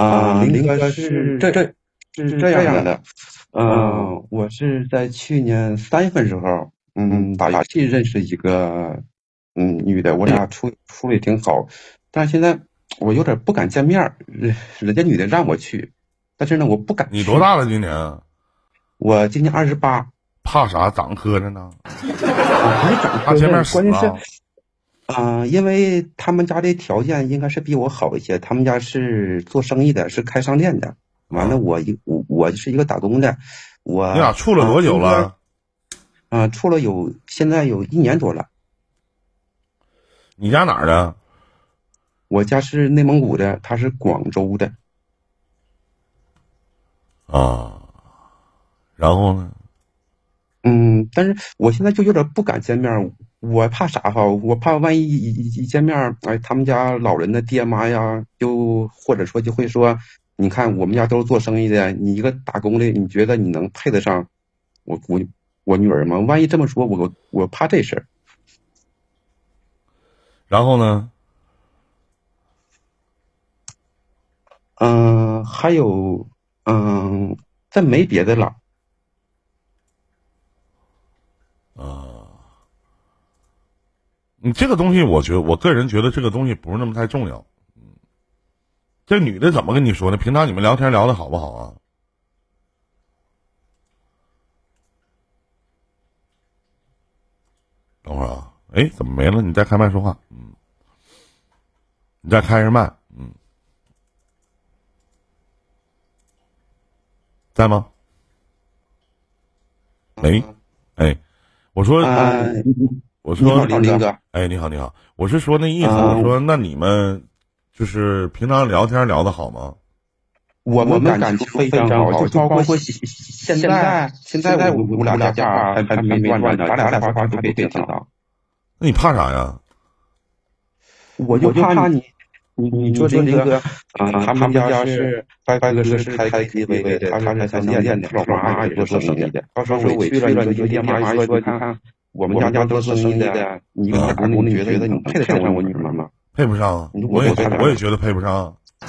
啊，林哥是这这是这样的，嗯，我是在去年三月份时候，嗯，打游戏认识一个嗯女的，我俩处处的也挺好，但是现在我有点不敢见面，人人家女的让我去，但是呢，我不敢。你多大了？今年？我今年二十八。怕啥？长磕碜呢？不是长磕碜，关键是，啊，因为他们家的条件应该是比我好一些。他们家是做生意的，是开商店的。完了，我一我我是一个打工的。我你俩处了多久了？啊，处了有现在有一年多了。你家哪儿的？我家是内蒙古的，他是广州的。啊，然后呢？嗯，但是我现在就有点不敢见面，我怕啥哈？我怕万一一一见面，哎，他们家老人的爹妈呀，就或者说就会说，你看我们家都是做生意的，你一个打工的，你觉得你能配得上我我我女儿吗？万一这么说，我我怕这事儿。然后呢？嗯，还有，嗯，再没别的了。啊，你这个东西，我觉得我个人觉得这个东西不是那么太重要。嗯，这女的怎么跟你说呢？平常你们聊天聊的好不好啊？等会儿啊，哎，怎么没了？你再开麦说话。嗯，你再开着麦。嗯，在吗？喂，哎。我说，我说，林哥，哎，你好，你好，我是说那意思，我说那你们就是平常聊天聊的好吗？我们感情非常好，就包括现在，现在我我俩俩家还还没断呢，咱俩俩话话都别别听到。那你怕啥呀？我就怕你，你你说这个啊，他们家是拜拜哥是开开 KTV 的，他是开商店的，老妈也做生意的。到时候我去了，你就爹妈说，你看我们家家都是生意的，你打工的，你觉得你配得上我女儿吗？配不上，我也我也觉得配不上。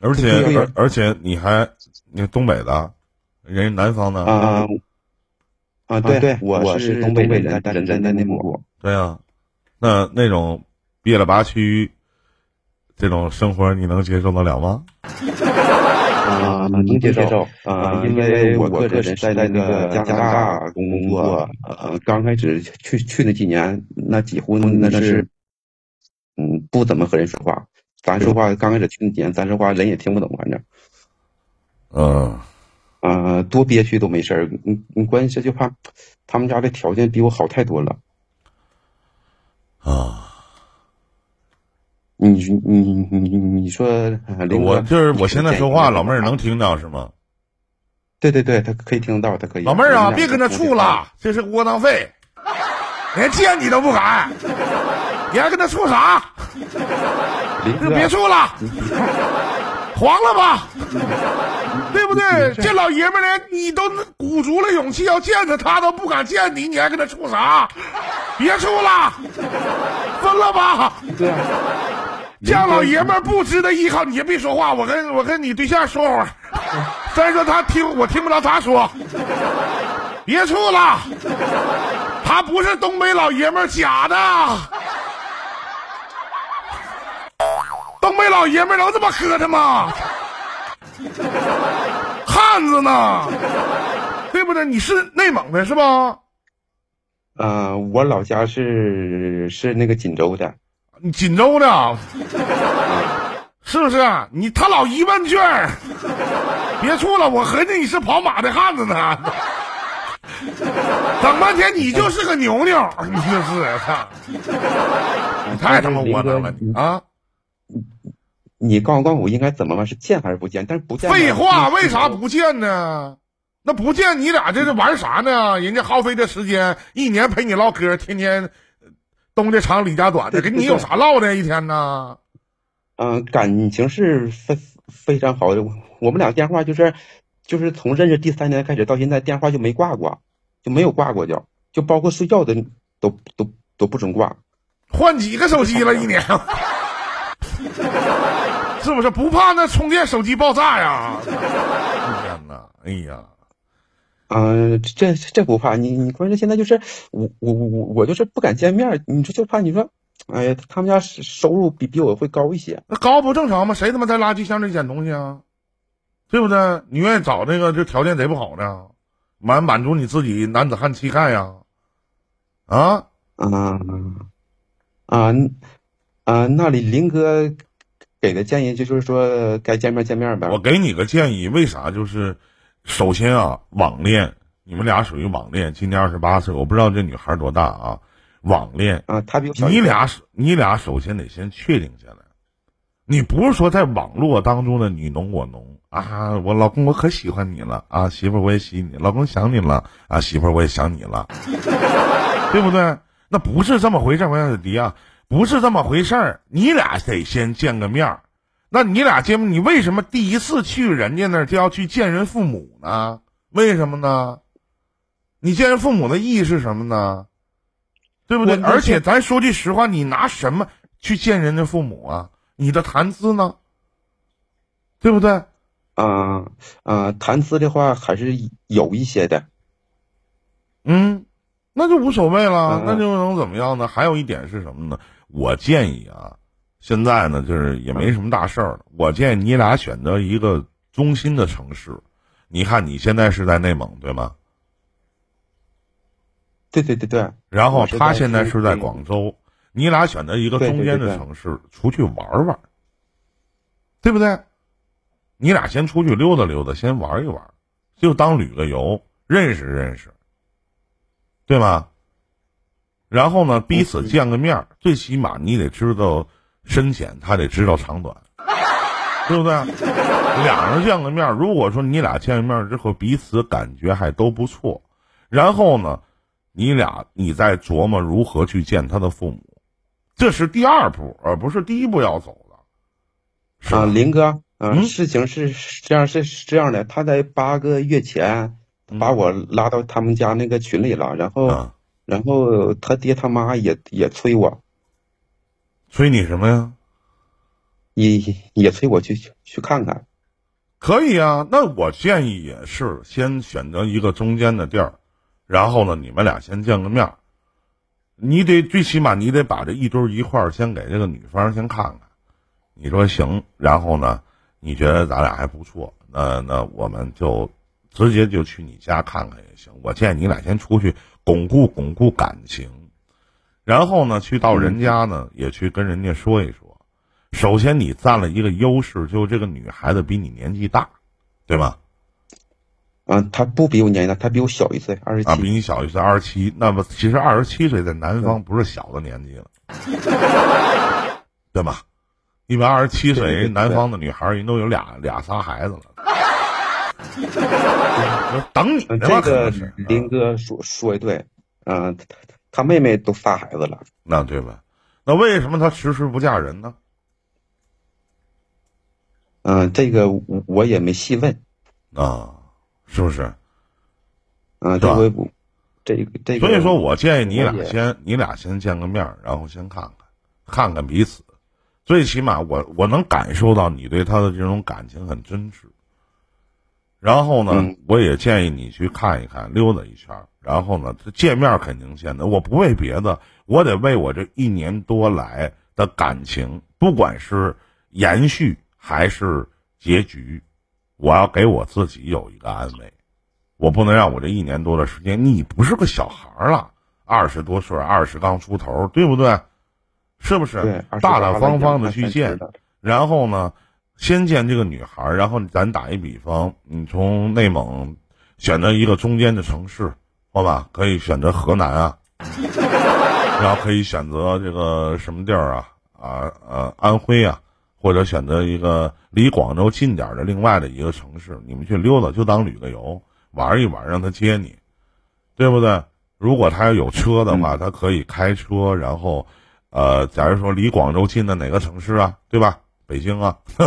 而且而而且你还你东北的，人南方的啊啊对对，我是东北人，人在内蒙古。对啊，那那种。憋了八区，这种生活你能接受得了吗？啊，能接受啊，因为我个人在那个加拿大工作，呃，刚开始去去那几年，那几乎那是，嗯，不怎么和人说话。咱说话刚开始去那几年，咱说话人也听不懂，反正，嗯，啊，多憋屈都没事儿。你你关键是就怕他们家的条件比我好太多了，啊。你你你你你说，我就是我现在说话，老妹儿能听到是吗？对对对，他可以听到，他可以。老妹儿啊，别跟他处了，这是窝囊废，连见你都不敢，你还跟他处啥？就别处了，黄了吧，对不对？这老爷们儿你都鼓足了勇气要见他，他都不敢见你，你还跟他处啥？别处了，分了吧。对。这样老爷们儿不值得依靠，你先别说话，我跟我跟你对象说会儿。再说他听我听不着他说，别处了，他不是东北老爷们儿，假的。东北老爷们儿能这么磕碜吗？汉子呢？对不对？你是内蒙的是吧？呃，我老家是是那个锦州的。锦州的，是不是？你他老一问句儿，别处了，我合计你是跑马的汉子呢。等半天你就是个牛牛，你就是操！你太他妈窝囊了你啊！你告诉告诉我应该怎么办？是见还是不见？但是不见。废话，为啥不见呢？那不见你俩这是玩啥呢？人家耗费的时间，一年陪你唠嗑，天天。东家长李家短的，跟你有啥唠的？一天呢？嗯，感情是非非常好的。我们俩电话就是，就是从认识第三年开始到现在，电话就没挂过，就没有挂过，就就包括睡觉的都都都不准挂。换几个手机了？一年？是不是不怕那充电手机爆炸呀？天哪！哎呀，嗯，这这不怕你，你关键现在就是我我我我就是不敢见面，你说就怕你说，哎呀，他们家收入比比我会高一些，那高不正常吗？谁他妈在垃圾箱里捡东西啊？对不对？你愿意找那个就条件贼不好的，满满足你自己男子汉气概呀？啊啊啊啊！那里林哥给的建议就是说该见面见面呗。我给你个建议，为啥？就是首先啊，网恋，你们俩属于网恋。今年二十八岁，我不知道这女孩多大啊？网恋啊，他比你俩你俩首先得先确定下来，你不是说在网络当中的你侬我侬啊？我老公我可喜欢你了啊，媳妇我也喜你，老公想你了啊，媳妇我也想你了。对不对？那不是这么回事儿，我迪啊，不是这么回事儿。你俩得先见个面儿。那你俩见，你为什么第一次去人家那儿就要去见人父母呢？为什么呢？你见人父母的意义是什么呢？对不对？而且咱说句实话，你拿什么去见人家父母啊？你的谈资呢？对不对？啊啊，谈资的话还是有一些的。嗯。那就无所谓了，那就能怎么样呢？还有一点是什么呢？我建议啊，现在呢，就是也没什么大事儿了。我建议你俩选择一个中心的城市。你看你现在是在内蒙对吗？对对对对。然后他现在是在广州，你俩选择一个中间的城市出去玩玩，对不对？你俩先出去溜达溜达，先玩一玩，就当旅个游，认识认识。对吗？然后呢，彼此见个面最起码你得知道深浅，他得知道长短，对不对？俩人见个面如果说你俩见面之后彼此感觉还都不错，然后呢，你俩你再琢磨如何去见他的父母，这是第二步，而不是第一步要走的。啊，林哥，嗯，事情是这样，是这样的，他在八个月前。把我拉到他们家那个群里了，然后，然后他爹他妈也也催我，催你什么呀？也也催我去去看看。可以啊，那我建议也是先选择一个中间的地儿，然后呢，你们俩先见个面。你得最起码你得把这一堆一块儿先给这个女方先看看。你说行，然后呢，你觉得咱俩还不错，那那我们就。直接就去你家看看也行，我建议你俩先出去巩固巩固感情，然后呢，去到人家呢也去跟人家说一说。首先，你占了一个优势，就这个女孩子比你年纪大，对吧？嗯，她不比我年纪大，她比我小一岁，二十七。啊，比你小一岁，二十七。那么，其实二十七岁在南方不是小的年纪了，对吧？一般二十七岁南方的女孩人都有俩俩仨孩子了。等你这个林哥说说的对，嗯，他他妹妹都仨孩子了，那对吧？那为什么他迟迟不嫁人呢？嗯，这个我我也没细问啊，是不是？嗯，这回不，这个这个，所以说我建议你俩先，你俩先见个面，然后先看看，看看彼此，最起码我我能感受到你对他的这种感情很真挚。然后呢，我也建议你去看一看，溜达一圈。然后呢，见面肯定见的。我不为别的，我得为我这一年多来的感情，不管是延续还是结局，我要给我自己有一个安慰。我不能让我这一年多的时间，你不是个小孩了，二十多岁，二十刚出头，对不对？是不是？大大方方的去见，然后呢？先见这个女孩，然后咱打一比方，你从内蒙选择一个中间的城市，好吧？可以选择河南啊，然后可以选择这个什么地儿啊？啊呃，安徽啊，或者选择一个离广州近点的另外的一个城市，你们去溜达，就当旅个游，玩一玩，让他接你，对不对？如果他要有车的话，他可以开车，然后，呃，假如说离广州近的哪个城市啊，对吧？北京啊，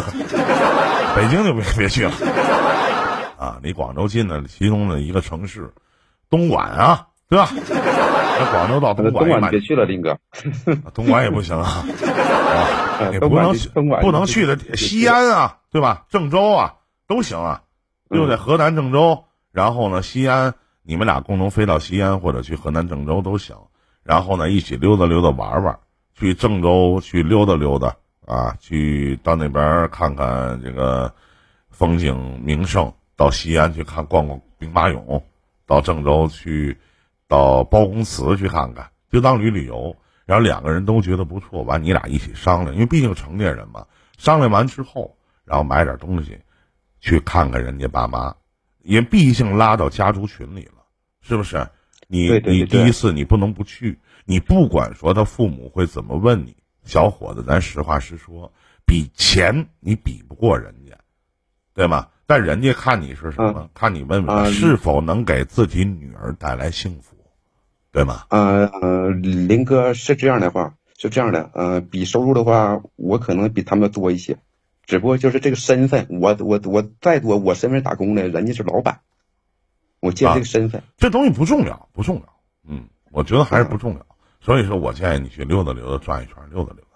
北京就别别去了 啊！离广州近的其中的一个城市，东莞啊，对吧？那广州到东莞，东莞别去了，林哥，东莞也不行啊。也不能不能去的西安啊，对吧？郑州啊，都行啊，就在河南郑州。然后呢，西安，你们俩共同飞到西安或者去河南郑州都行。然后呢，一起溜达溜达玩玩，去郑州去溜达溜达啊，去到那边看看这个风景名胜。到西安去看逛逛兵马俑，到郑州去，到包公祠去看看，就当旅旅游。然后两个人都觉得不错，完你俩一起商量，因为毕竟成年人嘛。商量完之后，然后买点东西，去看看人家爸妈，也毕竟拉到家族群里了，是不是？你你第一次你不能不去，你不管说他父母会怎么问你，小伙子，咱实话实说，比钱你比不过人家，对吗？但人家看你是什么？看你问问是否能给自己女儿带来幸福，对吗？呃呃，林哥是这样的话，是这样的。呃，比收入的话，我可能比他们多一些，只不过就是这个身份，我我我再多，我身份打工的，人家是老板，我借这个身份，这东西不重要，不重要。嗯，我觉得还是不重要。所以说我建议你去溜达溜达，转一圈，溜达溜达。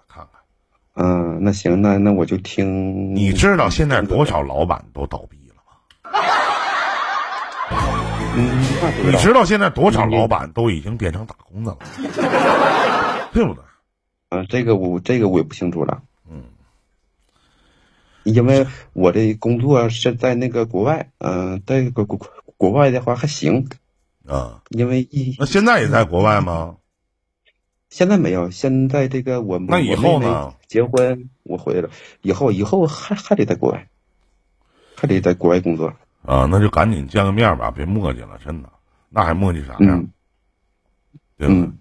嗯，那行，那那我就听。你知道现在多少老板都倒闭了吗？嗯，你知道现在多少老板都已经变成打工的了，对不对？嗯，这个我这个我也不清楚了。嗯，因为我的工作是在那个国外，嗯，在国国国外的话还行。啊，因为一那现在也在国外吗？现在没有，现在这个我那以后呢？结婚我回来了，以后以后还还得在国外，还得在国外工作啊！那就赶紧见个面吧，别磨叽了，真的，那还磨叽啥呀？对吧？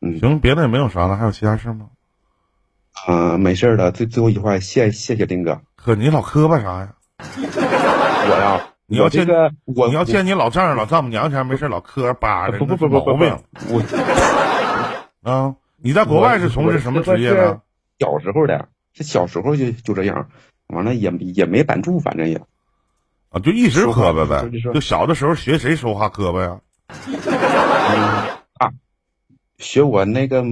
嗯，行，别的也没有啥了，还有其他事吗？啊，没事了。最最后一句话，谢谢谢丁哥。可你老磕巴啥呀？我呀，你要见个我，你要见你老丈人老丈母娘前没事老磕巴的，不不不不不不，我。啊，你在国外是从事什么职业呢？小时候的，是小时候就就这样，完了也也没板住，反正也，啊，就一直磕巴呗。就小的时候学谁说话磕巴呀？啊，学我那个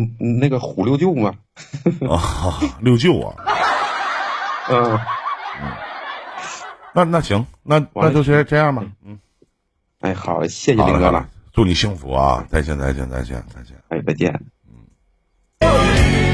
那个虎六舅嘛。啊，六舅啊。嗯嗯，那那行，那那就先这样吧。嗯。哎，好，谢谢林哥了。祝你幸福啊！再见，再见，再见，再见。哎，再见。嗯。